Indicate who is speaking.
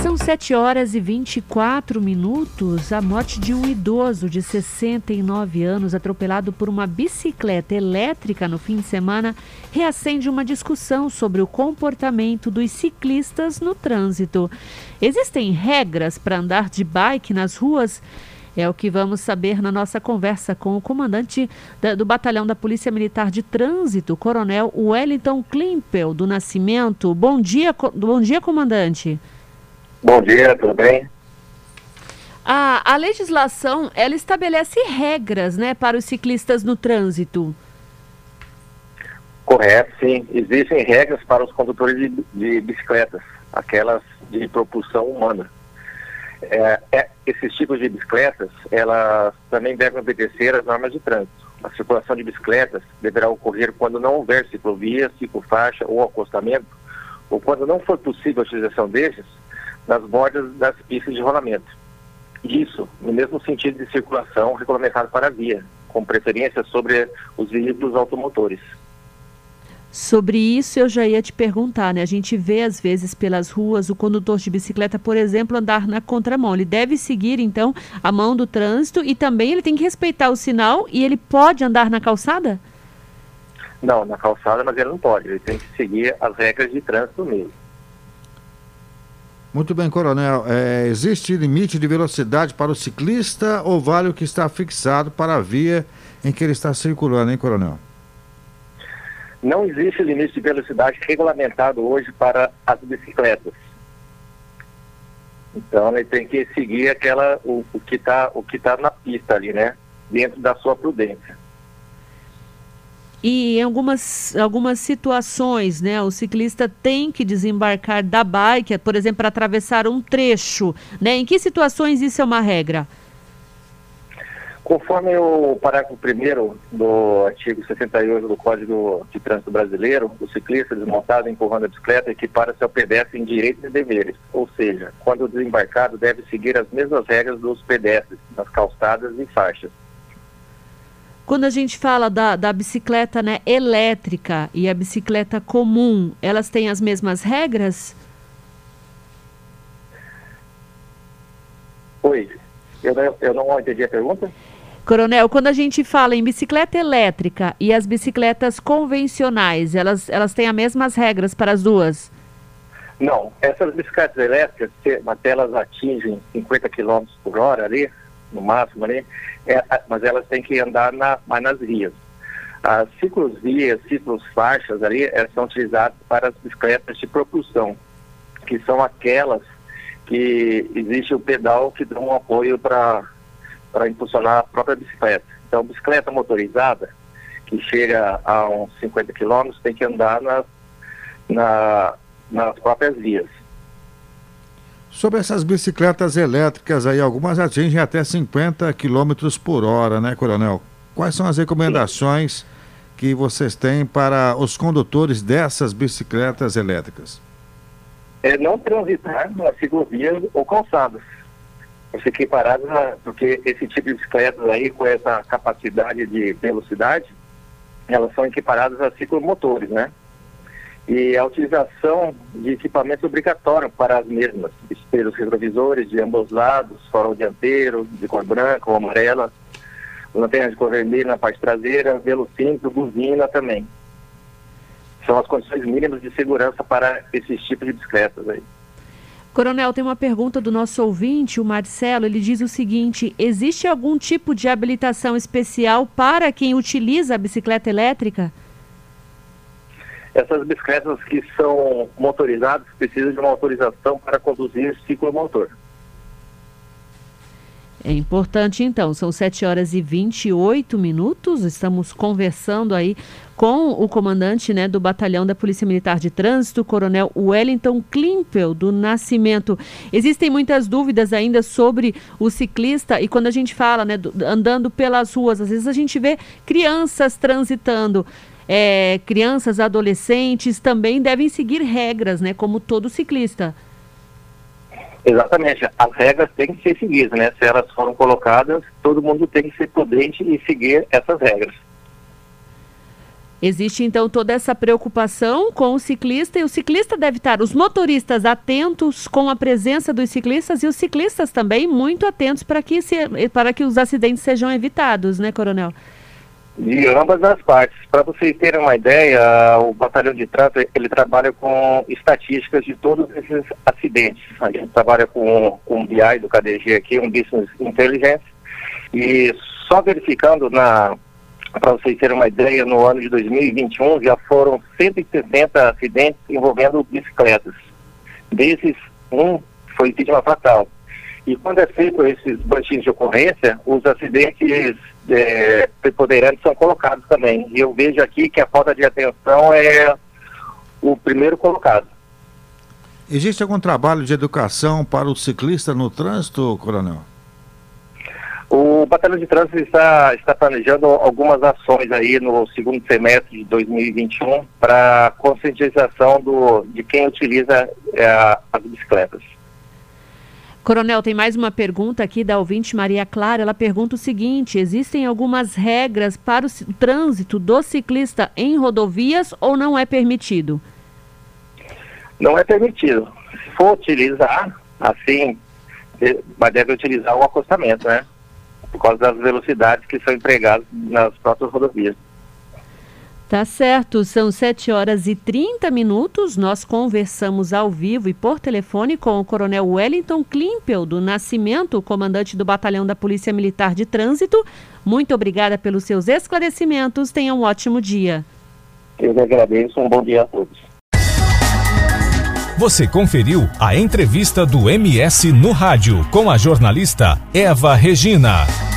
Speaker 1: São 7 horas e 24 minutos. A morte de um idoso de 69 anos atropelado por uma bicicleta elétrica no fim de semana reacende uma discussão sobre o comportamento dos ciclistas no trânsito. Existem regras para andar de bike nas ruas? É o que vamos saber na nossa conversa com o comandante da, do Batalhão da Polícia Militar de Trânsito, Coronel Wellington Klimpel, do Nascimento. Bom dia, bom dia, comandante.
Speaker 2: Bom dia, tudo bem?
Speaker 1: A, a legislação, ela estabelece regras, né, para os ciclistas no trânsito.
Speaker 2: Correto, sim. Existem regras para os condutores de, de bicicletas, aquelas de propulsão humana. É, é, esses tipos de bicicletas, elas também devem obedecer às normas de trânsito. A circulação de bicicletas deverá ocorrer quando não houver ciclovia, ciclofaixa ou acostamento, ou quando não for possível a utilização desses, nas bordas das pistas de rolamento. Isso no mesmo sentido de circulação regulamentado para a via, com preferência sobre os veículos automotores.
Speaker 1: Sobre isso eu já ia te perguntar, né? A gente vê às vezes pelas ruas o condutor de bicicleta, por exemplo, andar na contramão. Ele deve seguir então a mão do trânsito e também ele tem que respeitar o sinal e ele pode andar na calçada?
Speaker 2: Não, na calçada, mas ele não pode. Ele tem que seguir as regras de trânsito mesmo.
Speaker 3: Muito bem, coronel. É, existe limite de velocidade para o ciclista ou vale o que está fixado para a via em que ele está circulando, hein, coronel?
Speaker 2: Não existe limite de velocidade regulamentado hoje para as bicicletas. Então ele tem que seguir aquela o, o que está o que tá na pista ali, né? Dentro da sua prudência.
Speaker 1: E em algumas, algumas situações, né, o ciclista tem que desembarcar da bike, por exemplo, para atravessar um trecho. Né? Em que situações isso é uma regra?
Speaker 2: Conforme o parágrafo 1 do artigo 68 do Código de Trânsito Brasileiro, o ciclista desmontado empurrando a bicicleta equipara-se ao pedestre em direitos e deveres, ou seja, quando desembarcado deve seguir as mesmas regras dos pedestres, nas calçadas e faixas.
Speaker 1: Quando a gente fala da, da bicicleta né, elétrica e a bicicleta comum, elas têm as mesmas regras?
Speaker 2: Oi, eu não, eu não entendi a pergunta.
Speaker 1: Coronel, quando a gente fala em bicicleta elétrica e as bicicletas convencionais, elas, elas têm as mesmas regras para as duas?
Speaker 2: Não, essas bicicletas elétricas, até elas atingem 50 km por hora ali, no máximo ali, é, mas elas têm que andar na, mais nas vias. As ciclovias, ciclofaixas ali, elas são utilizadas para as bicicletas de propulsão, que são aquelas que existe o pedal que dá um apoio para impulsionar a própria bicicleta. Então, bicicleta motorizada, que chega a uns 50 km, tem que andar nas, na, nas próprias vias.
Speaker 3: Sobre essas bicicletas elétricas aí, algumas atingem até 50 km por hora, né, Coronel? Quais são as recomendações que vocês têm para os condutores dessas bicicletas elétricas?
Speaker 2: É não transitar nas ciclovias ou calçadas. Você equiparados, porque esse tipo de bicicletas aí, com essa capacidade de velocidade, elas são equiparadas a ciclomotores, né? E a utilização de equipamentos obrigatórios para as mesmas, espelhos retrovisores de ambos lados, farol dianteiro de cor branca ou amarela, lanterna de cor vermelha na parte traseira, velocímetro, buzina também. São as condições mínimas de segurança para esses tipos de bicicletas aí.
Speaker 1: Coronel, tem uma pergunta do nosso ouvinte, o Marcelo. Ele diz o seguinte: existe algum tipo de habilitação especial para quem utiliza a bicicleta elétrica?
Speaker 2: Essas bicicletas que são motorizadas precisam de uma autorização para conduzir ciclomotor.
Speaker 1: É importante então, são 7 horas e 28 minutos. Estamos conversando aí com o comandante né, do Batalhão da Polícia Militar de Trânsito, Coronel Wellington Klimpel, do Nascimento. Existem muitas dúvidas ainda sobre o ciclista, e quando a gente fala, né, do, andando pelas ruas, às vezes a gente vê crianças transitando é, crianças, adolescentes também devem seguir regras, né? Como todo ciclista.
Speaker 2: Exatamente. As regras têm que ser seguidas, né? Se elas foram colocadas, todo mundo tem que ser prudente e seguir essas regras.
Speaker 1: Existe então toda essa preocupação com o ciclista e o ciclista deve estar, os motoristas atentos com a presença dos ciclistas e os ciclistas também muito atentos para que, se, para que os acidentes sejam evitados, né, Coronel?
Speaker 2: De ambas as partes. Para vocês terem uma ideia, o batalhão de trânsito ele trabalha com estatísticas de todos esses acidentes. A gente trabalha com, com o BI do KDG aqui, um Business Intelligence, e só verificando na para vocês terem uma ideia, no ano de 2021 já foram 160 acidentes envolvendo bicicletas. Desses, um foi vítima fatal. E quando é feito esses boletins de ocorrência, os acidentes é, preponderantes são colocados também. E eu vejo aqui que a falta de atenção é o primeiro colocado.
Speaker 3: Existe algum trabalho de educação para o ciclista no trânsito, Coronel?
Speaker 2: O Batalhão de Trânsito está, está planejando algumas ações aí no segundo semestre de 2021 para conscientização do, de quem utiliza é, as bicicletas.
Speaker 1: Coronel, tem mais uma pergunta aqui da ouvinte Maria Clara. Ela pergunta o seguinte: existem algumas regras para o trânsito do ciclista em rodovias ou não é permitido?
Speaker 2: Não é permitido. Se for utilizar, assim, mas deve utilizar o acostamento, né? por causa das velocidades que são empregadas nas próprias rodovias.
Speaker 1: Tá certo, são 7 horas e 30 minutos. Nós conversamos ao vivo e por telefone com o Coronel Wellington Klimpel, do Nascimento, comandante do Batalhão da Polícia Militar de Trânsito. Muito obrigada pelos seus esclarecimentos. Tenha um ótimo dia.
Speaker 2: Eu agradeço. Um bom dia a todos.
Speaker 4: Você conferiu a entrevista do MS no rádio com a jornalista Eva Regina.